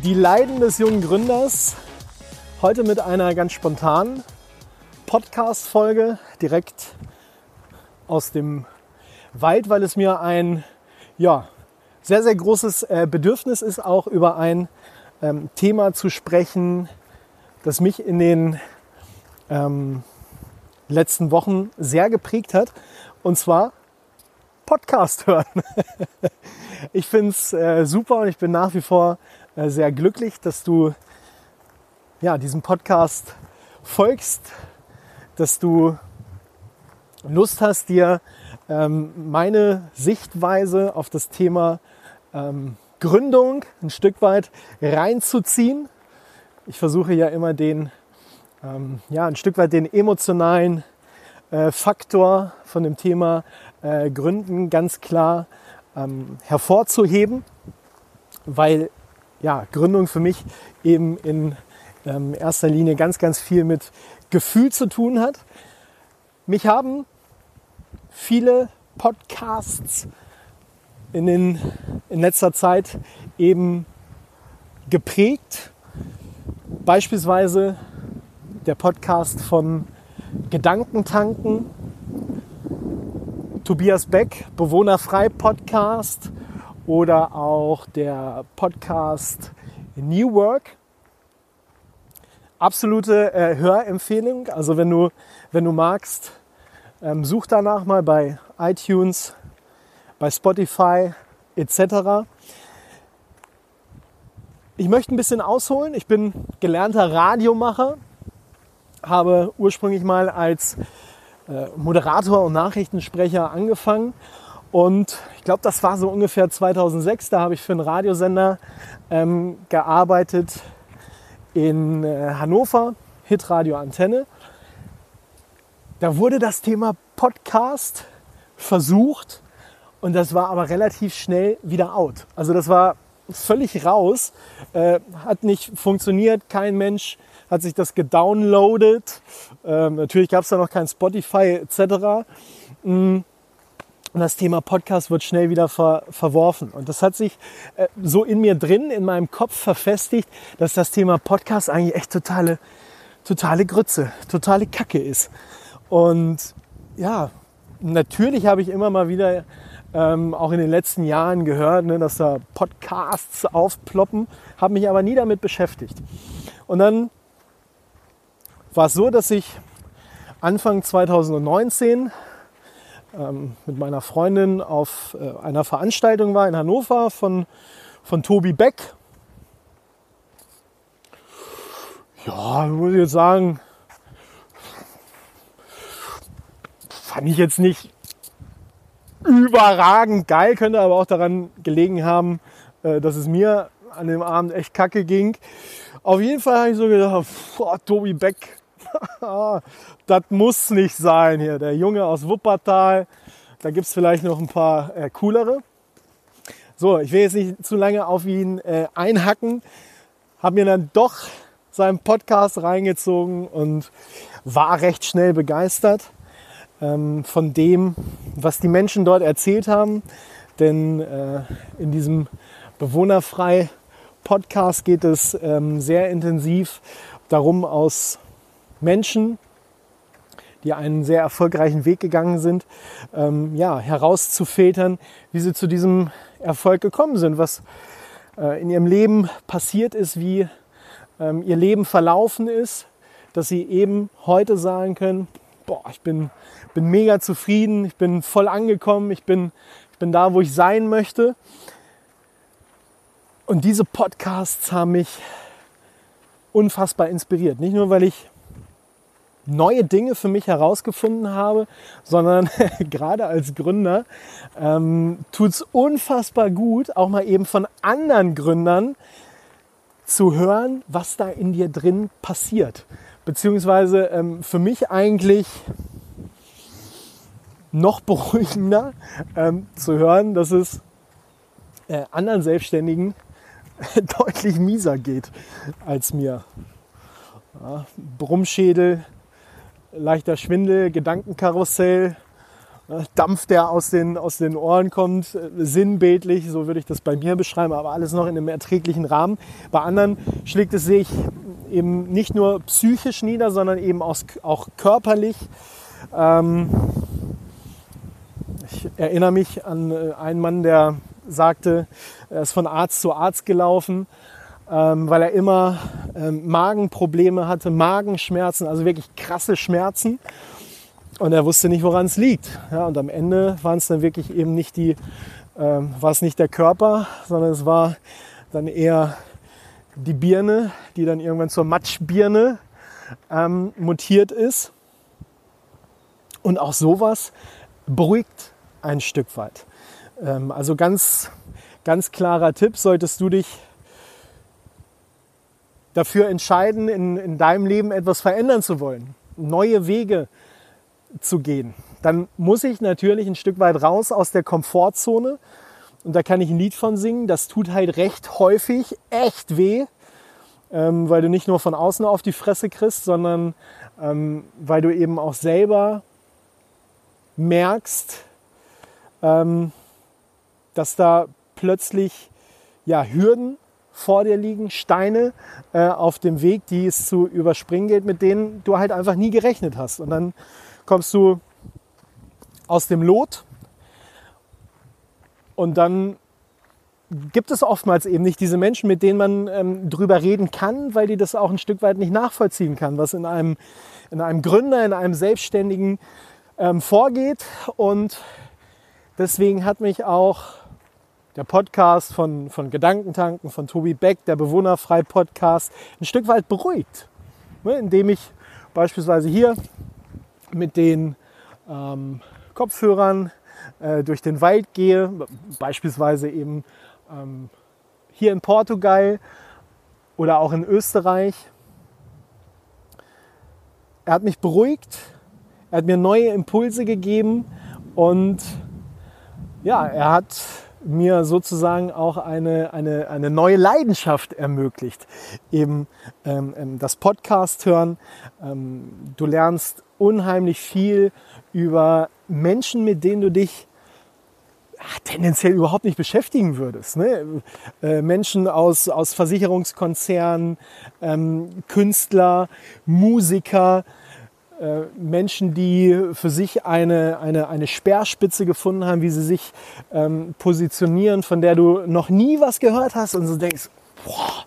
Die Leiden des jungen Gründers. Heute mit einer ganz spontanen Podcast-Folge direkt aus dem Wald, weil es mir ein ja, sehr, sehr großes äh, Bedürfnis ist, auch über ein ähm, Thema zu sprechen, das mich in den ähm, letzten Wochen sehr geprägt hat. Und zwar Podcast hören. ich finde es äh, super und ich bin nach wie vor sehr glücklich, dass du ja, diesem Podcast folgst, dass du Lust hast, dir ähm, meine Sichtweise auf das Thema ähm, Gründung ein Stück weit reinzuziehen. Ich versuche ja immer den, ähm, ja, ein Stück weit den emotionalen äh, Faktor von dem Thema äh, Gründen ganz klar ähm, hervorzuheben, weil ja, Gründung für mich eben in ähm, erster Linie ganz, ganz viel mit Gefühl zu tun hat. Mich haben viele Podcasts in, den, in letzter Zeit eben geprägt. Beispielsweise der Podcast von Gedankentanken, Tobias Beck, Bewohnerfrei Podcast oder auch der Podcast New Work. Absolute äh, Hörempfehlung. Also wenn du, wenn du magst, ähm, such danach mal bei iTunes, bei Spotify etc. Ich möchte ein bisschen ausholen. Ich bin gelernter Radiomacher, habe ursprünglich mal als äh, Moderator und Nachrichtensprecher angefangen. Und ich glaube, das war so ungefähr 2006. Da habe ich für einen Radiosender ähm, gearbeitet in äh, Hannover, Hitradio Antenne. Da wurde das Thema Podcast versucht und das war aber relativ schnell wieder out. Also das war völlig raus, äh, hat nicht funktioniert, kein Mensch hat sich das gedownloadet. Ähm, natürlich gab es da noch kein Spotify etc. Mm. Und das Thema Podcast wird schnell wieder ver verworfen. Und das hat sich äh, so in mir drin, in meinem Kopf verfestigt, dass das Thema Podcast eigentlich echt totale, totale Grütze, totale Kacke ist. Und ja, natürlich habe ich immer mal wieder ähm, auch in den letzten Jahren gehört, ne, dass da Podcasts aufploppen, habe mich aber nie damit beschäftigt. Und dann war es so, dass ich Anfang 2019 ähm, mit meiner Freundin auf äh, einer Veranstaltung war in Hannover von, von Tobi Beck. Ja, muss ich jetzt sagen, fand ich jetzt nicht überragend geil, könnte aber auch daran gelegen haben, äh, dass es mir an dem Abend echt kacke ging. Auf jeden Fall habe ich so gedacht, boah, Tobi Beck, das muss nicht sein hier. Der Junge aus Wuppertal, da gibt es vielleicht noch ein paar äh, coolere. So, ich will jetzt nicht zu lange auf ihn äh, einhacken. Habe mir dann doch seinen Podcast reingezogen und war recht schnell begeistert ähm, von dem, was die Menschen dort erzählt haben. Denn äh, in diesem Bewohnerfrei Podcast geht es ähm, sehr intensiv darum, aus Menschen, die einen sehr erfolgreichen Weg gegangen sind, ähm, ja, herauszufiltern, wie sie zu diesem Erfolg gekommen sind, was äh, in ihrem Leben passiert ist, wie ähm, ihr Leben verlaufen ist, dass sie eben heute sagen können, boah, ich bin, bin mega zufrieden, ich bin voll angekommen, ich bin, ich bin da, wo ich sein möchte. Und diese Podcasts haben mich unfassbar inspiriert. Nicht nur, weil ich neue Dinge für mich herausgefunden habe, sondern gerade als Gründer ähm, tut es unfassbar gut, auch mal eben von anderen Gründern zu hören, was da in dir drin passiert. Beziehungsweise ähm, für mich eigentlich noch beruhigender ähm, zu hören, dass es äh, anderen Selbstständigen deutlich mieser geht als mir. Ja, Brummschädel, leichter Schwindel, Gedankenkarussell, Dampf, der aus den, aus den Ohren kommt, äh, sinnbildlich, so würde ich das bei mir beschreiben, aber alles noch in einem erträglichen Rahmen. Bei anderen schlägt es sich eben nicht nur psychisch nieder, sondern eben auch, auch körperlich. Ähm, ich erinnere mich an äh, einen Mann, der sagte, er ist von Arzt zu Arzt gelaufen, ähm, weil er immer ähm, Magenprobleme hatte, Magenschmerzen, also wirklich krasse Schmerzen. Und er wusste nicht, woran es liegt. Ja, und am Ende waren es dann wirklich eben nicht die, ähm, war es nicht der Körper, sondern es war dann eher die Birne, die dann irgendwann zur Matschbirne ähm, mutiert ist. Und auch sowas beruhigt ein Stück weit. Ähm, also ganz, ganz klarer Tipp, solltest du dich dafür entscheiden, in, in deinem Leben etwas verändern zu wollen, neue Wege zu gehen, dann muss ich natürlich ein Stück weit raus aus der Komfortzone. Und da kann ich ein Lied von singen. Das tut halt recht häufig echt weh, ähm, weil du nicht nur von außen auf die Fresse kriegst, sondern ähm, weil du eben auch selber merkst, ähm, dass da plötzlich ja, Hürden vor dir liegen, Steine äh, auf dem Weg, die es zu überspringen gilt, mit denen du halt einfach nie gerechnet hast. Und dann kommst du aus dem Lot und dann gibt es oftmals eben nicht diese Menschen, mit denen man ähm, drüber reden kann, weil die das auch ein Stück weit nicht nachvollziehen kann, was in einem, in einem Gründer, in einem Selbstständigen ähm, vorgeht. Und deswegen hat mich auch der Podcast von, von Gedankentanken, von Tobi Beck, der Bewohnerfrei-Podcast, ein Stück weit beruhigt. Ne, indem ich beispielsweise hier mit den ähm, Kopfhörern äh, durch den Wald gehe, beispielsweise eben ähm, hier in Portugal oder auch in Österreich. Er hat mich beruhigt, er hat mir neue Impulse gegeben und ja, er hat mir sozusagen auch eine, eine, eine neue Leidenschaft ermöglicht. Eben ähm, ähm das Podcast hören. Ähm, du lernst unheimlich viel über Menschen, mit denen du dich tendenziell überhaupt nicht beschäftigen würdest. Ne? Äh, Menschen aus, aus Versicherungskonzernen, ähm, Künstler, Musiker, Menschen, die für sich eine, eine, eine Speerspitze gefunden haben, wie sie sich ähm, positionieren, von der du noch nie was gehört hast und so denkst, boah,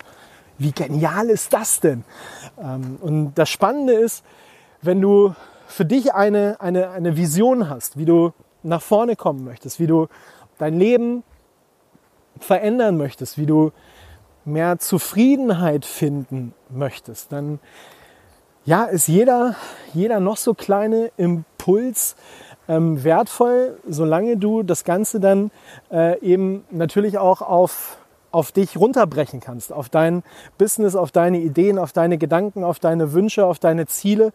wie genial ist das denn? Ähm, und das Spannende ist, wenn du für dich eine, eine, eine Vision hast, wie du nach vorne kommen möchtest, wie du dein Leben verändern möchtest, wie du mehr Zufriedenheit finden möchtest, dann ja, ist jeder, jeder noch so kleine Impuls ähm, wertvoll, solange du das Ganze dann äh, eben natürlich auch auf, auf dich runterbrechen kannst, auf dein Business, auf deine Ideen, auf deine Gedanken, auf deine Wünsche, auf deine Ziele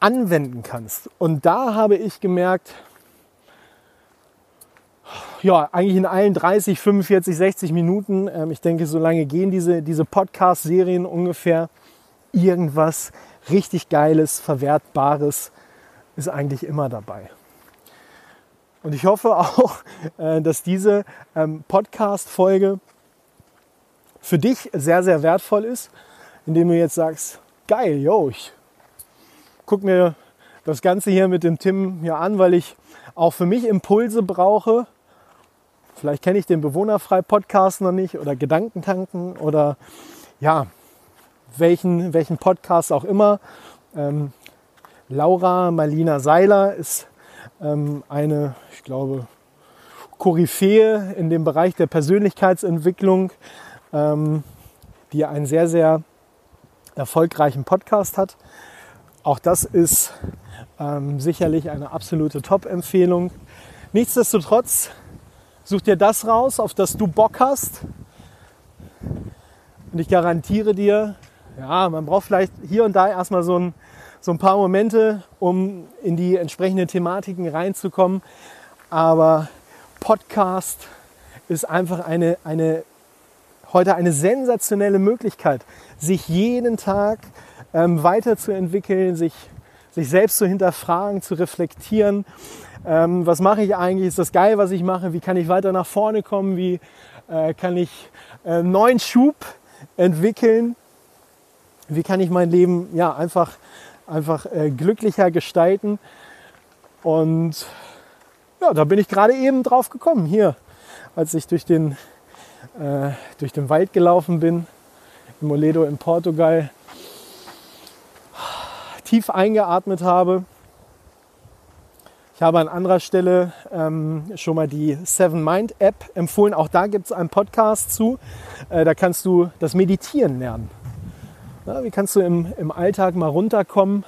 anwenden kannst. Und da habe ich gemerkt, ja, eigentlich in allen 30, 45, 60 Minuten, ähm, ich denke, so lange gehen diese, diese Podcast-Serien ungefähr, irgendwas richtig Geiles, Verwertbares ist eigentlich immer dabei. Und ich hoffe auch, äh, dass diese ähm, Podcast-Folge für dich sehr, sehr wertvoll ist, indem du jetzt sagst, geil, yo, ich guck mir das Ganze hier mit dem Tim hier an, weil ich auch für mich Impulse brauche. Vielleicht kenne ich den Bewohnerfrei-Podcast noch nicht oder Gedankentanken oder ja, welchen, welchen Podcast auch immer. Ähm, Laura Marlina Seiler ist ähm, eine, ich glaube, Koryphäe in dem Bereich der Persönlichkeitsentwicklung, ähm, die einen sehr, sehr erfolgreichen Podcast hat. Auch das ist ähm, sicherlich eine absolute Top-Empfehlung. Nichtsdestotrotz, such dir das raus, auf das du Bock hast. Und ich garantiere dir, ja, man braucht vielleicht hier und da erstmal so ein, so ein paar Momente, um in die entsprechenden Thematiken reinzukommen. Aber Podcast ist einfach eine, eine, heute eine sensationelle Möglichkeit, sich jeden Tag ähm, weiterzuentwickeln, sich, sich selbst zu hinterfragen, zu reflektieren. Ähm, was mache ich eigentlich? Ist das geil, was ich mache? Wie kann ich weiter nach vorne kommen? Wie äh, kann ich äh, neuen Schub entwickeln? Wie kann ich mein Leben ja, einfach, einfach äh, glücklicher gestalten? Und ja, da bin ich gerade eben drauf gekommen, hier, als ich durch den, äh, durch den Wald gelaufen bin, in Moledo in Portugal, tief eingeatmet habe. Ich habe an anderer Stelle ähm, schon mal die Seven Mind App empfohlen. Auch da gibt es einen Podcast zu. Äh, da kannst du das Meditieren lernen. Ja, wie kannst du im, im Alltag mal runterkommen?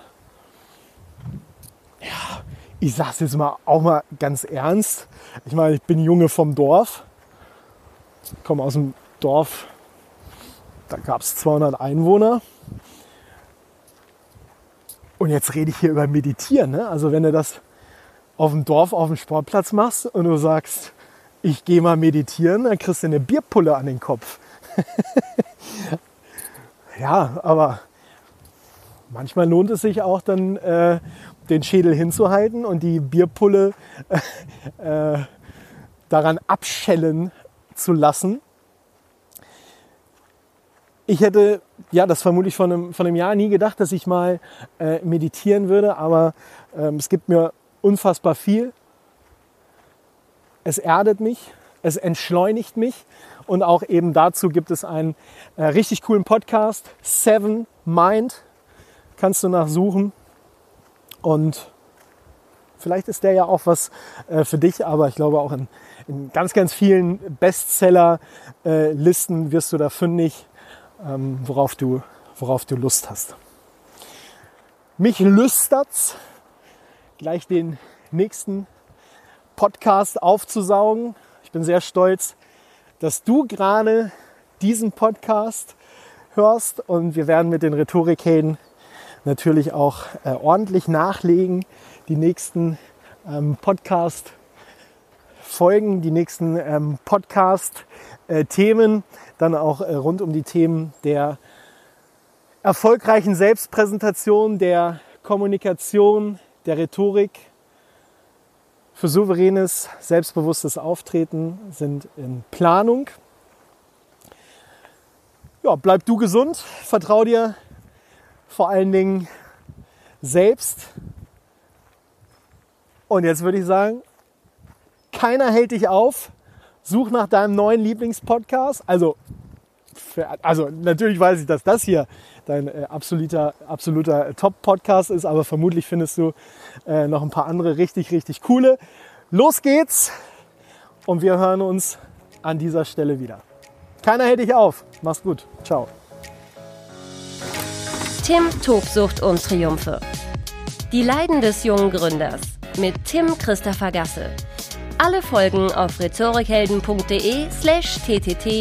Ja, ich sage es jetzt mal auch mal ganz ernst. Ich meine, ich bin Junge vom Dorf, komme aus dem Dorf, da gab es 200 Einwohner. Und jetzt rede ich hier über Meditieren. Ne? Also wenn du das auf dem Dorf, auf dem Sportplatz machst und du sagst, ich gehe mal meditieren, dann kriegst du eine Bierpulle an den Kopf. ja, aber manchmal lohnt es sich auch dann, äh, den Schädel hinzuhalten und die Bierpulle äh, daran abschellen zu lassen. Ich hätte ja das vermutlich von einem, von einem Jahr nie gedacht, dass ich mal äh, meditieren würde, aber ähm, es gibt mir unfassbar viel. Es erdet mich, es entschleunigt mich und auch eben dazu gibt es einen äh, richtig coolen Podcast, Seven Mind, kannst du nachsuchen. Und vielleicht ist der ja auch was äh, für dich, aber ich glaube auch in, in ganz, ganz vielen Bestseller-Listen äh, wirst du da fündig, ähm, worauf, du, worauf du Lust hast. Mich lüstert's, gleich den nächsten Podcast aufzusaugen. Ich bin sehr stolz, dass du gerade diesen Podcast hörst und wir werden mit den Rhetorikhelden natürlich auch äh, ordentlich nachlegen. Die nächsten ähm, Podcast Folgen, die nächsten ähm, Podcast-Themen, äh, dann auch äh, rund um die Themen der erfolgreichen Selbstpräsentation, der Kommunikation, der Rhetorik für souveränes, selbstbewusstes Auftreten sind in Planung. Ja, bleib du gesund, vertrau dir vor allen Dingen selbst. Und jetzt würde ich sagen, keiner hält dich auf. Such nach deinem neuen Lieblingspodcast. Also, für, also natürlich weiß ich, dass das hier dein äh, absoluter, absoluter Top-Podcast ist, aber vermutlich findest du äh, noch ein paar andere richtig, richtig coole. Los geht's und wir hören uns an dieser Stelle wieder. Keiner hält dich auf. Mach's gut. Ciao. Tim Tobsucht und Triumphe. Die Leiden des jungen Gründers mit Tim Christopher Gasse. Alle Folgen auf rhetorikhelden.de slash ttt-podcast.